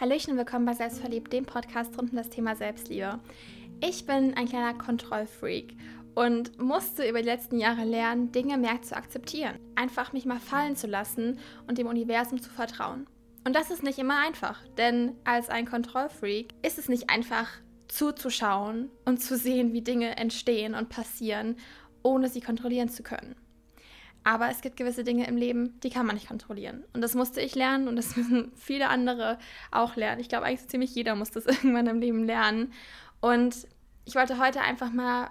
Hallöchen und willkommen bei Selbstverliebt, dem Podcast rund um das Thema Selbstliebe. Ich bin ein kleiner Kontrollfreak und musste über die letzten Jahre lernen, Dinge mehr zu akzeptieren. Einfach mich mal fallen zu lassen und dem Universum zu vertrauen. Und das ist nicht immer einfach, denn als ein Kontrollfreak ist es nicht einfach zuzuschauen und zu sehen, wie Dinge entstehen und passieren, ohne sie kontrollieren zu können. Aber es gibt gewisse Dinge im Leben, die kann man nicht kontrollieren. Und das musste ich lernen und das müssen viele andere auch lernen. Ich glaube, eigentlich so ziemlich jeder muss das irgendwann im Leben lernen. Und ich wollte heute einfach mal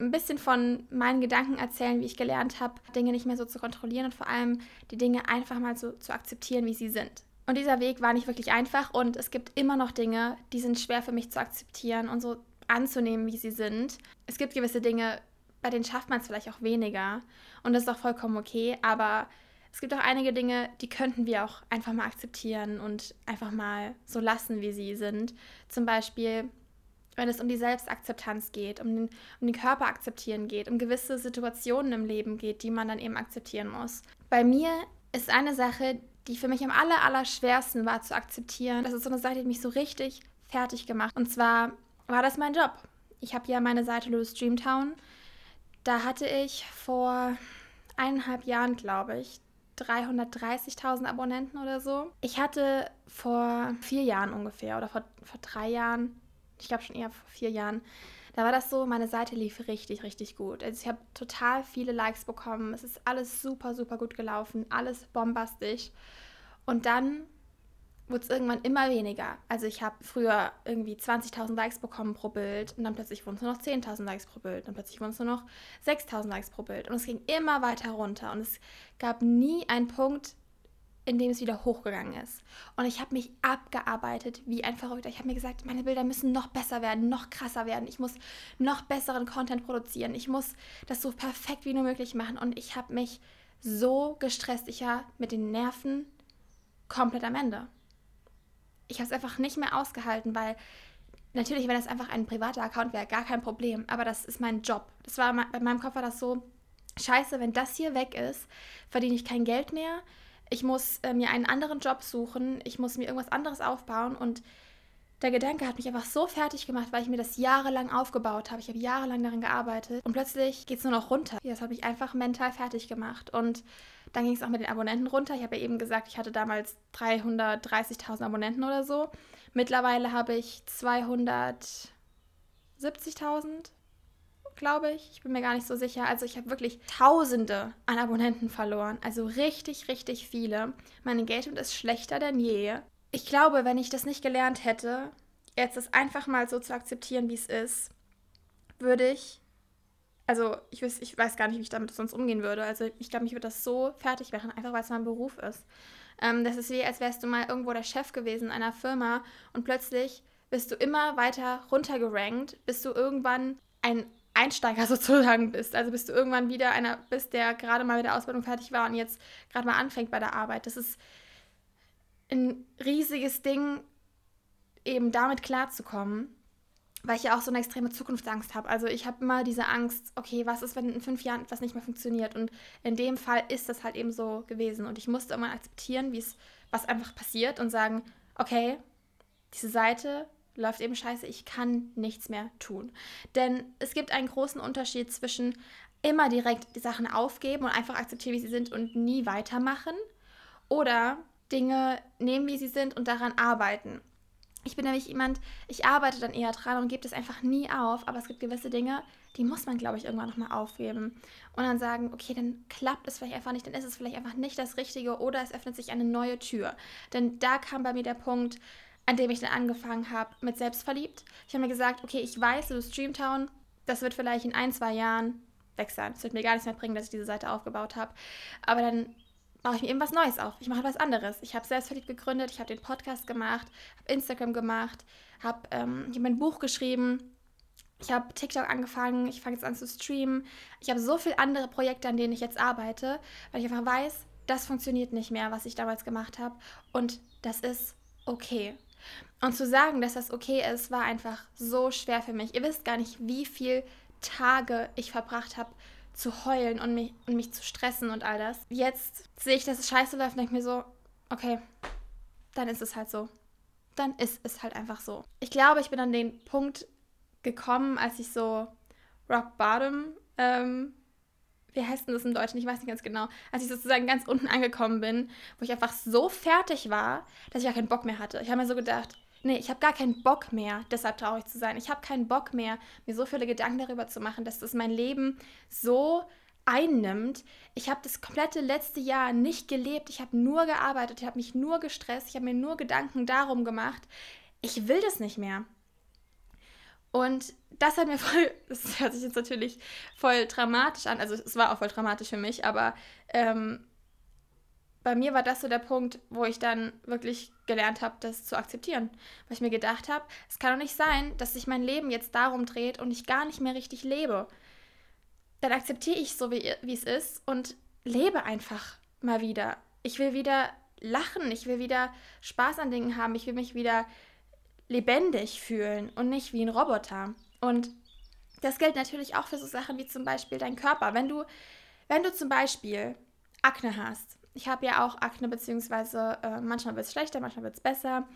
ein bisschen von meinen Gedanken erzählen, wie ich gelernt habe, Dinge nicht mehr so zu kontrollieren und vor allem die Dinge einfach mal so zu akzeptieren, wie sie sind. Und dieser Weg war nicht wirklich einfach und es gibt immer noch Dinge, die sind schwer für mich zu akzeptieren und so anzunehmen, wie sie sind. Es gibt gewisse Dinge, bei denen schafft man es vielleicht auch weniger. Und das ist auch vollkommen okay. Aber es gibt auch einige Dinge, die könnten wir auch einfach mal akzeptieren und einfach mal so lassen, wie sie sind. Zum Beispiel, wenn es um die Selbstakzeptanz geht, um den, um den Körper akzeptieren geht, um gewisse Situationen im Leben geht, die man dann eben akzeptieren muss. Bei mir ist eine Sache, die für mich am aller, aller schwersten war zu akzeptieren. Das ist so eine Seite, die mich so richtig fertig gemacht. Und zwar war das mein Job. Ich habe ja meine Seite Louis Dreamtown da hatte ich vor eineinhalb Jahren, glaube ich, 330.000 Abonnenten oder so. Ich hatte vor vier Jahren ungefähr oder vor, vor drei Jahren, ich glaube schon eher vor vier Jahren, da war das so, meine Seite lief richtig, richtig gut. Also ich habe total viele Likes bekommen. Es ist alles super, super gut gelaufen, alles bombastisch. Und dann wurde es irgendwann immer weniger. Also ich habe früher irgendwie 20.000 Likes bekommen pro Bild und dann plötzlich wurden es nur noch 10.000 Likes pro Bild und plötzlich wurden es nur noch 6.000 Likes pro Bild und es ging immer weiter runter und es gab nie einen Punkt, in dem es wieder hochgegangen ist. Und ich habe mich abgearbeitet wie ein Verrückter. Ich habe mir gesagt, meine Bilder müssen noch besser werden, noch krasser werden. Ich muss noch besseren Content produzieren. Ich muss das so perfekt wie nur möglich machen. Und ich habe mich so gestresst. Ich war mit den Nerven komplett am Ende ich habe es einfach nicht mehr ausgehalten, weil natürlich, wenn das einfach ein privater Account wäre, gar kein Problem. Aber das ist mein Job. Das war bei meinem Kopf war das so, scheiße, wenn das hier weg ist, verdiene ich kein Geld mehr. Ich muss äh, mir einen anderen Job suchen. Ich muss mir irgendwas anderes aufbauen. Und der Gedanke hat mich einfach so fertig gemacht, weil ich mir das jahrelang aufgebaut habe. Ich habe jahrelang daran gearbeitet. Und plötzlich geht es nur noch runter. Das hat mich einfach mental fertig gemacht. Und dann ging es auch mit den Abonnenten runter. Ich habe ja eben gesagt, ich hatte damals 330.000 Abonnenten oder so. Mittlerweile habe ich 270.000, glaube ich. Ich bin mir gar nicht so sicher. Also ich habe wirklich Tausende an Abonnenten verloren. Also richtig, richtig viele. Mein Engagement ist schlechter denn je. Ich glaube, wenn ich das nicht gelernt hätte, jetzt es einfach mal so zu akzeptieren, wie es ist, würde ich also ich weiß, ich weiß gar nicht, wie ich damit sonst umgehen würde. Also ich glaube, mich würde das so fertig machen, einfach weil es mein Beruf ist. Ähm, das ist wie, als wärst du mal irgendwo der Chef gewesen in einer Firma und plötzlich bist du immer weiter runtergerankt, bis du irgendwann ein Einsteiger sozusagen bist. Also bis du irgendwann wieder einer bist, der gerade mal mit der Ausbildung fertig war und jetzt gerade mal anfängt bei der Arbeit. Das ist ein riesiges Ding, eben damit klarzukommen weil ich ja auch so eine extreme Zukunftsangst habe. Also ich habe immer diese Angst, okay, was ist, wenn in fünf Jahren etwas nicht mehr funktioniert? Und in dem Fall ist das halt eben so gewesen. Und ich musste immer akzeptieren, wie es, was einfach passiert und sagen, okay, diese Seite läuft eben scheiße, ich kann nichts mehr tun. Denn es gibt einen großen Unterschied zwischen immer direkt die Sachen aufgeben und einfach akzeptieren, wie sie sind und nie weitermachen oder Dinge nehmen, wie sie sind und daran arbeiten. Ich bin nämlich jemand, ich arbeite dann eher dran und gebe das einfach nie auf, aber es gibt gewisse Dinge, die muss man, glaube ich, irgendwann nochmal aufgeben. Und dann sagen, okay, dann klappt es vielleicht einfach nicht, dann ist es vielleicht einfach nicht das Richtige oder es öffnet sich eine neue Tür. Denn da kam bei mir der Punkt, an dem ich dann angefangen habe mit Selbstverliebt. Ich habe mir gesagt, okay, ich weiß, du Streamtown, das wird vielleicht in ein, zwei Jahren weg sein. Es wird mir gar nichts mehr bringen, dass ich diese Seite aufgebaut habe. Aber dann mache ich mir eben was Neues auf. Ich mache was anderes. Ich habe selbstverliebt gegründet, ich habe den Podcast gemacht, habe Instagram gemacht, habe ähm, mein Buch geschrieben, ich habe TikTok angefangen, ich fange jetzt an zu streamen. Ich habe so viele andere Projekte, an denen ich jetzt arbeite, weil ich einfach weiß, das funktioniert nicht mehr, was ich damals gemacht habe. Und das ist okay. Und zu sagen, dass das okay ist, war einfach so schwer für mich. Ihr wisst gar nicht, wie viele Tage ich verbracht habe, zu heulen und mich, und mich zu stressen und all das. Jetzt sehe ich, dass es scheiße läuft und denke mir so, okay, dann ist es halt so. dann ist es halt einfach so. Ich glaube, ich bin an den Punkt gekommen, als ich so Rock Bottom, ähm, wie heißt denn das im Deutschen? Ich weiß nicht ganz genau. Als ich sozusagen ganz unten angekommen bin, wo ich einfach so fertig war, dass ich gar keinen Bock mehr hatte. Ich habe mir so gedacht, nee, ich habe gar keinen Bock mehr, deshalb traurig zu sein. Ich habe keinen Bock mehr, mir so viele Gedanken darüber zu machen, dass das mein Leben so einnimmt. Ich habe das komplette letzte Jahr nicht gelebt. Ich habe nur gearbeitet, ich habe mich nur gestresst, ich habe mir nur Gedanken darum gemacht. Ich will das nicht mehr. Und das hat mir voll, das hört sich jetzt natürlich voll dramatisch an, also es war auch voll dramatisch für mich, aber ähm, bei mir war das so der Punkt, wo ich dann wirklich gelernt habe, das zu akzeptieren. Weil ich mir gedacht habe, es kann doch nicht sein, dass sich mein Leben jetzt darum dreht und ich gar nicht mehr richtig lebe dann akzeptiere ich so, wie, es ist und lebe einfach mal wieder. Ich will wieder lachen, ich will wieder Spaß an Dingen haben, ich will mich wieder lebendig fühlen und nicht wie ein Roboter. Und das gilt natürlich auch für so Sachen wie zum Beispiel dein Körper. Wenn du, wenn du zum Beispiel Akne hast, ich habe ja auch Akne, beziehungsweise äh, manchmal wird es schlechter, manchmal wird es besser.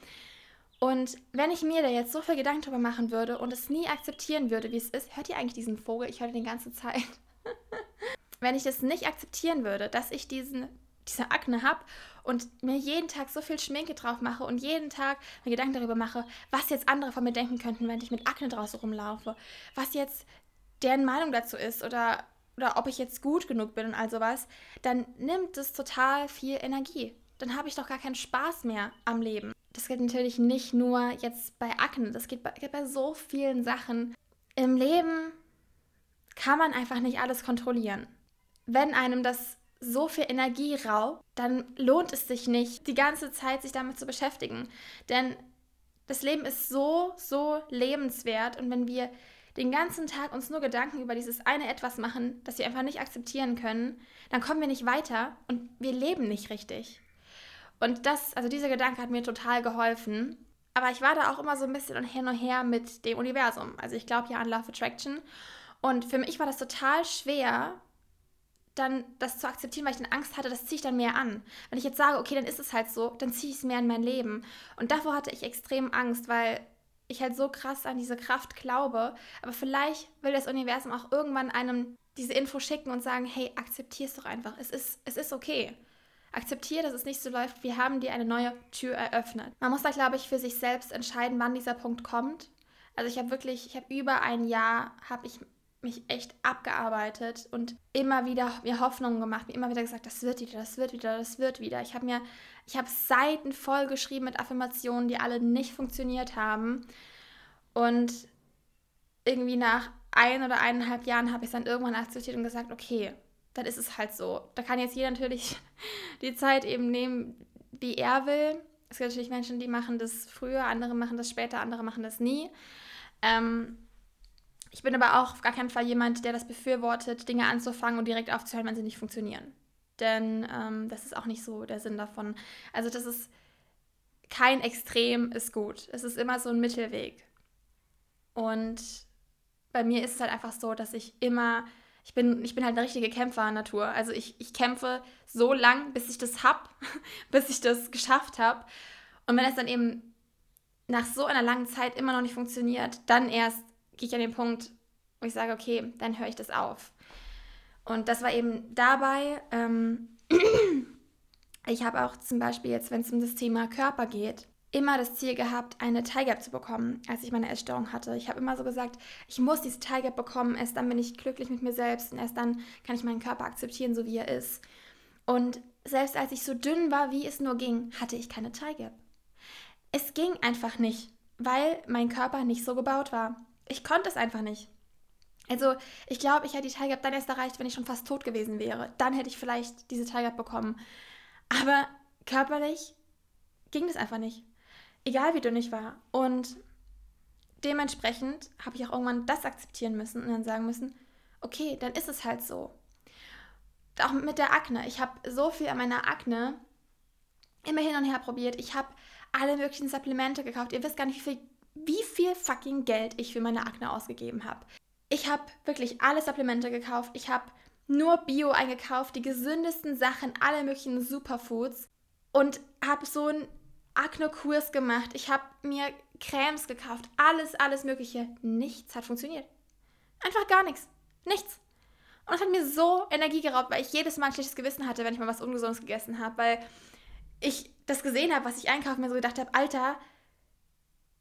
Und wenn ich mir da jetzt so viel Gedanken drüber machen würde und es nie akzeptieren würde, wie es ist, hört ihr eigentlich diesen Vogel? Ich höre den ganze Zeit. wenn ich das nicht akzeptieren würde, dass ich diesen, diese Akne habe und mir jeden Tag so viel Schminke drauf mache und jeden Tag mir Gedanken darüber mache, was jetzt andere von mir denken könnten, wenn ich mit Akne draußen rumlaufe, was jetzt deren Meinung dazu ist oder, oder ob ich jetzt gut genug bin und all sowas, dann nimmt es total viel Energie. Dann habe ich doch gar keinen Spaß mehr am Leben das geht natürlich nicht nur jetzt bei Akne, das geht bei, geht bei so vielen Sachen. Im Leben kann man einfach nicht alles kontrollieren. Wenn einem das so viel Energie raubt, dann lohnt es sich nicht, die ganze Zeit sich damit zu beschäftigen. Denn das Leben ist so, so lebenswert und wenn wir den ganzen Tag uns nur Gedanken über dieses eine etwas machen, das wir einfach nicht akzeptieren können, dann kommen wir nicht weiter und wir leben nicht richtig. Und das, also dieser Gedanke hat mir total geholfen. Aber ich war da auch immer so ein bisschen hin und her mit dem Universum. Also ich glaube ja an Love Attraction. Und für mich war das total schwer, dann das zu akzeptieren, weil ich dann Angst hatte, das ziehe ich dann mehr an. Wenn ich jetzt sage, okay, dann ist es halt so, dann ziehe ich es mehr in mein Leben. Und davor hatte ich extrem Angst, weil ich halt so krass an diese Kraft glaube. Aber vielleicht will das Universum auch irgendwann einem diese Info schicken und sagen, hey, akzeptier es doch einfach. Es ist, es ist okay. Akzeptiere, dass es nicht so läuft. Wir haben dir eine neue Tür eröffnet. Man muss da, glaube ich, für sich selbst entscheiden, wann dieser Punkt kommt. Also ich habe wirklich, ich habe über ein Jahr, habe ich mich echt abgearbeitet und immer wieder mir Hoffnungen gemacht, mir immer wieder gesagt, das wird wieder, das wird wieder, das wird wieder. Ich habe mir, ich habe Seiten voll geschrieben mit Affirmationen, die alle nicht funktioniert haben. Und irgendwie nach ein oder eineinhalb Jahren habe ich es dann irgendwann akzeptiert und gesagt, okay, dann ist es halt so. Da kann jetzt jeder natürlich die Zeit eben nehmen, wie er will. Es gibt natürlich Menschen, die machen das früher, andere machen das später, andere machen das nie. Ähm, ich bin aber auch auf gar keinen Fall jemand, der das befürwortet, Dinge anzufangen und direkt aufzuhören, wenn sie nicht funktionieren. Denn ähm, das ist auch nicht so der Sinn davon. Also das ist kein Extrem ist gut. Es ist immer so ein Mittelweg. Und bei mir ist es halt einfach so, dass ich immer ich bin, ich bin halt eine richtige Kämpfer-Natur. Also ich, ich kämpfe so lang, bis ich das hab, bis ich das geschafft habe. Und wenn es dann eben nach so einer langen Zeit immer noch nicht funktioniert, dann erst gehe ich an den Punkt, wo ich sage, okay, dann höre ich das auf. Und das war eben dabei, ähm, ich habe auch zum Beispiel jetzt, wenn es um das Thema Körper geht, immer das Ziel gehabt, eine Tiger zu bekommen, als ich meine Essstörung hatte. Ich habe immer so gesagt, ich muss diese Tiger bekommen, erst dann bin ich glücklich mit mir selbst und erst dann kann ich meinen Körper akzeptieren, so wie er ist. Und selbst als ich so dünn war, wie es nur ging, hatte ich keine Tiger. Es ging einfach nicht, weil mein Körper nicht so gebaut war. Ich konnte es einfach nicht. Also, ich glaube, ich hätte die Tiger dann erst erreicht, wenn ich schon fast tot gewesen wäre. Dann hätte ich vielleicht diese Tiger bekommen. Aber körperlich ging das einfach nicht egal wie dünn ich war. Und dementsprechend habe ich auch irgendwann das akzeptieren müssen und dann sagen müssen, okay, dann ist es halt so. Auch mit der Akne. Ich habe so viel an meiner Akne immer hin und her probiert. Ich habe alle möglichen Supplemente gekauft. Ihr wisst gar nicht, wie viel, wie viel fucking Geld ich für meine Akne ausgegeben habe. Ich habe wirklich alle Supplemente gekauft. Ich habe nur Bio eingekauft, die gesündesten Sachen, alle möglichen Superfoods und habe so ein Akne-Kurs gemacht, ich habe mir Cremes gekauft, alles, alles Mögliche. Nichts hat funktioniert. Einfach gar nichts. Nichts. Und es hat mir so Energie geraubt, weil ich jedes Mal ein schlechtes Gewissen hatte, wenn ich mal was Ungesundes gegessen habe, weil ich das gesehen habe, was ich einkaufe, mir so gedacht habe, Alter,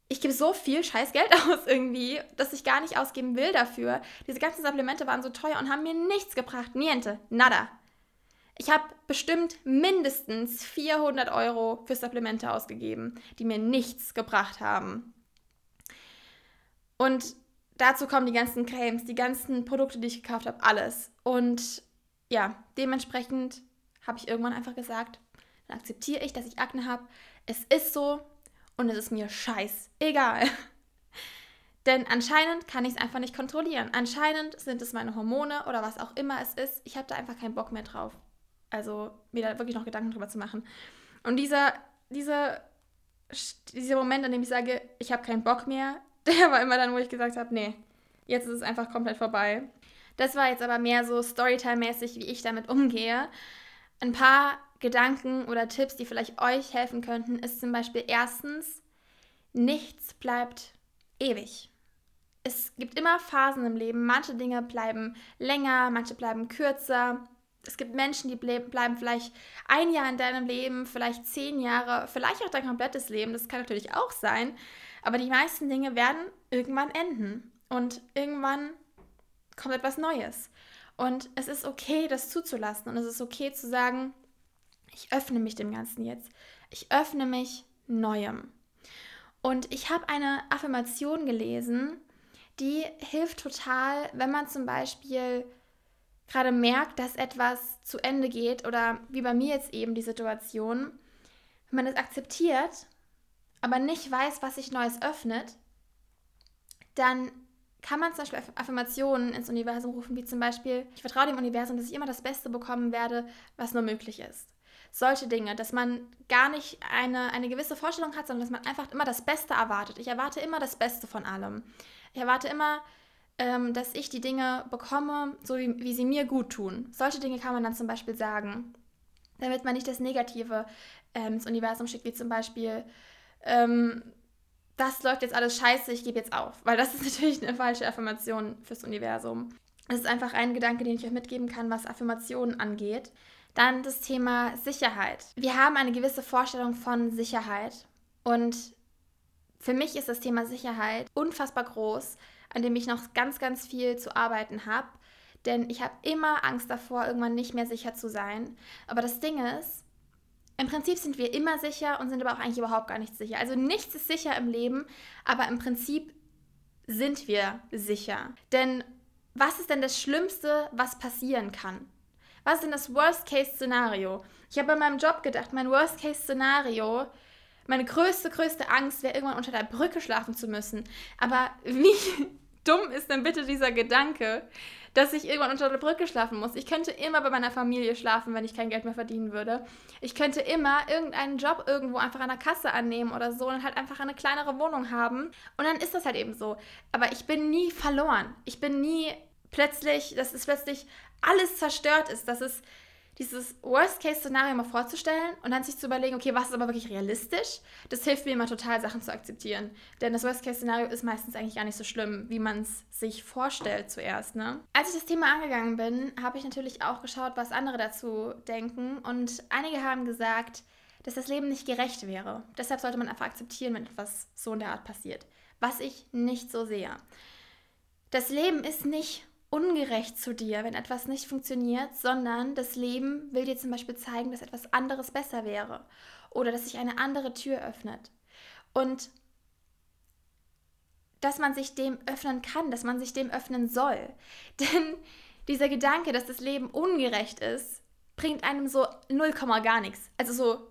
ich gebe so viel scheiß Geld aus irgendwie, dass ich gar nicht ausgeben will dafür. Diese ganzen Supplemente waren so teuer und haben mir nichts gebracht. Niente, nada. Ich habe bestimmt mindestens 400 Euro für Supplemente ausgegeben, die mir nichts gebracht haben. Und dazu kommen die ganzen Cremes, die ganzen Produkte, die ich gekauft habe, alles. Und ja, dementsprechend habe ich irgendwann einfach gesagt, dann akzeptiere ich, dass ich Akne habe. Es ist so und es ist mir scheiß egal. Denn anscheinend kann ich es einfach nicht kontrollieren. Anscheinend sind es meine Hormone oder was auch immer es ist. Ich habe da einfach keinen Bock mehr drauf. Also mir da wirklich noch Gedanken drüber zu machen. Und dieser, dieser, dieser Moment, an dem ich sage, ich habe keinen Bock mehr, der war immer dann, wo ich gesagt habe, nee, jetzt ist es einfach komplett vorbei. Das war jetzt aber mehr so Storytime-mäßig, wie ich damit umgehe. Ein paar Gedanken oder Tipps, die vielleicht euch helfen könnten, ist zum Beispiel erstens, nichts bleibt ewig. Es gibt immer Phasen im Leben. Manche Dinge bleiben länger, manche bleiben kürzer es gibt Menschen, die bleiben vielleicht ein Jahr in deinem Leben, vielleicht zehn Jahre, vielleicht auch dein komplettes Leben. Das kann natürlich auch sein. Aber die meisten Dinge werden irgendwann enden. Und irgendwann kommt etwas Neues. Und es ist okay, das zuzulassen. Und es ist okay zu sagen, ich öffne mich dem Ganzen jetzt. Ich öffne mich Neuem. Und ich habe eine Affirmation gelesen, die hilft total, wenn man zum Beispiel gerade merkt, dass etwas zu Ende geht oder wie bei mir jetzt eben die Situation, wenn man es akzeptiert, aber nicht weiß, was sich Neues öffnet, dann kann man zum Beispiel Affirmationen ins Universum rufen, wie zum Beispiel, ich vertraue dem Universum, dass ich immer das Beste bekommen werde, was nur möglich ist. Solche Dinge, dass man gar nicht eine, eine gewisse Vorstellung hat, sondern dass man einfach immer das Beste erwartet. Ich erwarte immer das Beste von allem. Ich erwarte immer, ähm, dass ich die Dinge bekomme, so wie, wie sie mir gut tun. Solche Dinge kann man dann zum Beispiel sagen, damit man nicht das Negative ähm, ins Universum schickt, wie zum Beispiel, ähm, das läuft jetzt alles scheiße, ich gebe jetzt auf. Weil das ist natürlich eine falsche Affirmation fürs Universum. Das ist einfach ein Gedanke, den ich euch mitgeben kann, was Affirmationen angeht. Dann das Thema Sicherheit. Wir haben eine gewisse Vorstellung von Sicherheit. Und für mich ist das Thema Sicherheit unfassbar groß, an dem ich noch ganz, ganz viel zu arbeiten habe. Denn ich habe immer Angst davor, irgendwann nicht mehr sicher zu sein. Aber das Ding ist, im Prinzip sind wir immer sicher und sind aber auch eigentlich überhaupt gar nicht sicher. Also nichts ist sicher im Leben, aber im Prinzip sind wir sicher. Denn was ist denn das Schlimmste, was passieren kann? Was ist denn das Worst-Case-Szenario? Ich habe bei meinem Job gedacht, mein Worst-Case-Szenario meine größte, größte Angst wäre, irgendwann unter der Brücke schlafen zu müssen. Aber wie dumm ist denn bitte dieser Gedanke, dass ich irgendwann unter der Brücke schlafen muss? Ich könnte immer bei meiner Familie schlafen, wenn ich kein Geld mehr verdienen würde. Ich könnte immer irgendeinen Job irgendwo einfach an der Kasse annehmen oder so und halt einfach eine kleinere Wohnung haben. Und dann ist das halt eben so. Aber ich bin nie verloren. Ich bin nie plötzlich, dass es plötzlich alles zerstört ist, dass es dieses Worst-Case-Szenario mal vorzustellen und dann sich zu überlegen, okay, was ist aber wirklich realistisch, das hilft mir immer total, Sachen zu akzeptieren. Denn das Worst-Case-Szenario ist meistens eigentlich gar nicht so schlimm, wie man es sich vorstellt zuerst. Ne? Als ich das Thema angegangen bin, habe ich natürlich auch geschaut, was andere dazu denken. Und einige haben gesagt, dass das Leben nicht gerecht wäre. Deshalb sollte man einfach akzeptieren, wenn etwas so in der Art passiert. Was ich nicht so sehe. Das Leben ist nicht ungerecht zu dir, wenn etwas nicht funktioniert, sondern das Leben will dir zum Beispiel zeigen, dass etwas anderes besser wäre oder dass sich eine andere Tür öffnet. Und dass man sich dem öffnen kann, dass man sich dem öffnen soll. Denn dieser Gedanke, dass das Leben ungerecht ist, bringt einem so null Komma gar nichts. Also so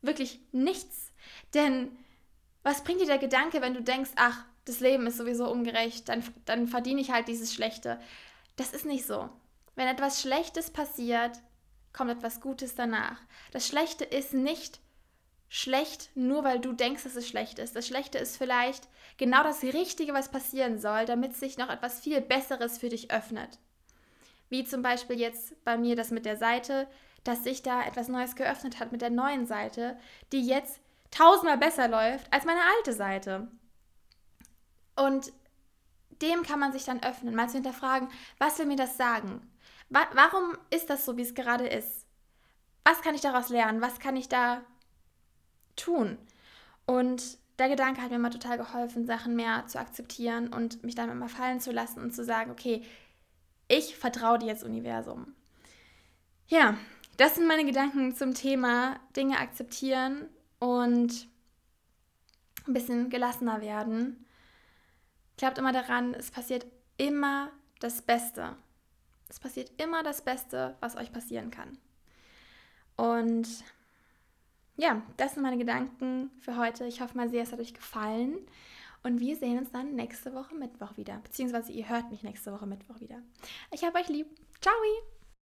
wirklich nichts. Denn was bringt dir der Gedanke, wenn du denkst, ach, das Leben ist sowieso ungerecht, dann, dann verdiene ich halt dieses Schlechte. Das ist nicht so. Wenn etwas Schlechtes passiert, kommt etwas Gutes danach. Das Schlechte ist nicht schlecht, nur weil du denkst, dass es schlecht ist. Das Schlechte ist vielleicht genau das Richtige, was passieren soll, damit sich noch etwas viel Besseres für dich öffnet. Wie zum Beispiel jetzt bei mir das mit der Seite, dass sich da etwas Neues geöffnet hat mit der neuen Seite, die jetzt tausendmal besser läuft als meine alte Seite. Und dem kann man sich dann öffnen, mal zu hinterfragen, was will mir das sagen? Wa warum ist das so, wie es gerade ist? Was kann ich daraus lernen? Was kann ich da tun? Und der Gedanke hat mir immer total geholfen, Sachen mehr zu akzeptieren und mich dann immer fallen zu lassen und zu sagen, okay, ich vertraue dir jetzt Universum. Ja, das sind meine Gedanken zum Thema Dinge akzeptieren und ein bisschen gelassener werden. Glaubt immer daran, es passiert immer das Beste. Es passiert immer das Beste, was euch passieren kann. Und ja, das sind meine Gedanken für heute. Ich hoffe mal sehr, es hat euch gefallen. Und wir sehen uns dann nächste Woche Mittwoch wieder. Beziehungsweise ihr hört mich nächste Woche Mittwoch wieder. Ich habe euch lieb. Ciao!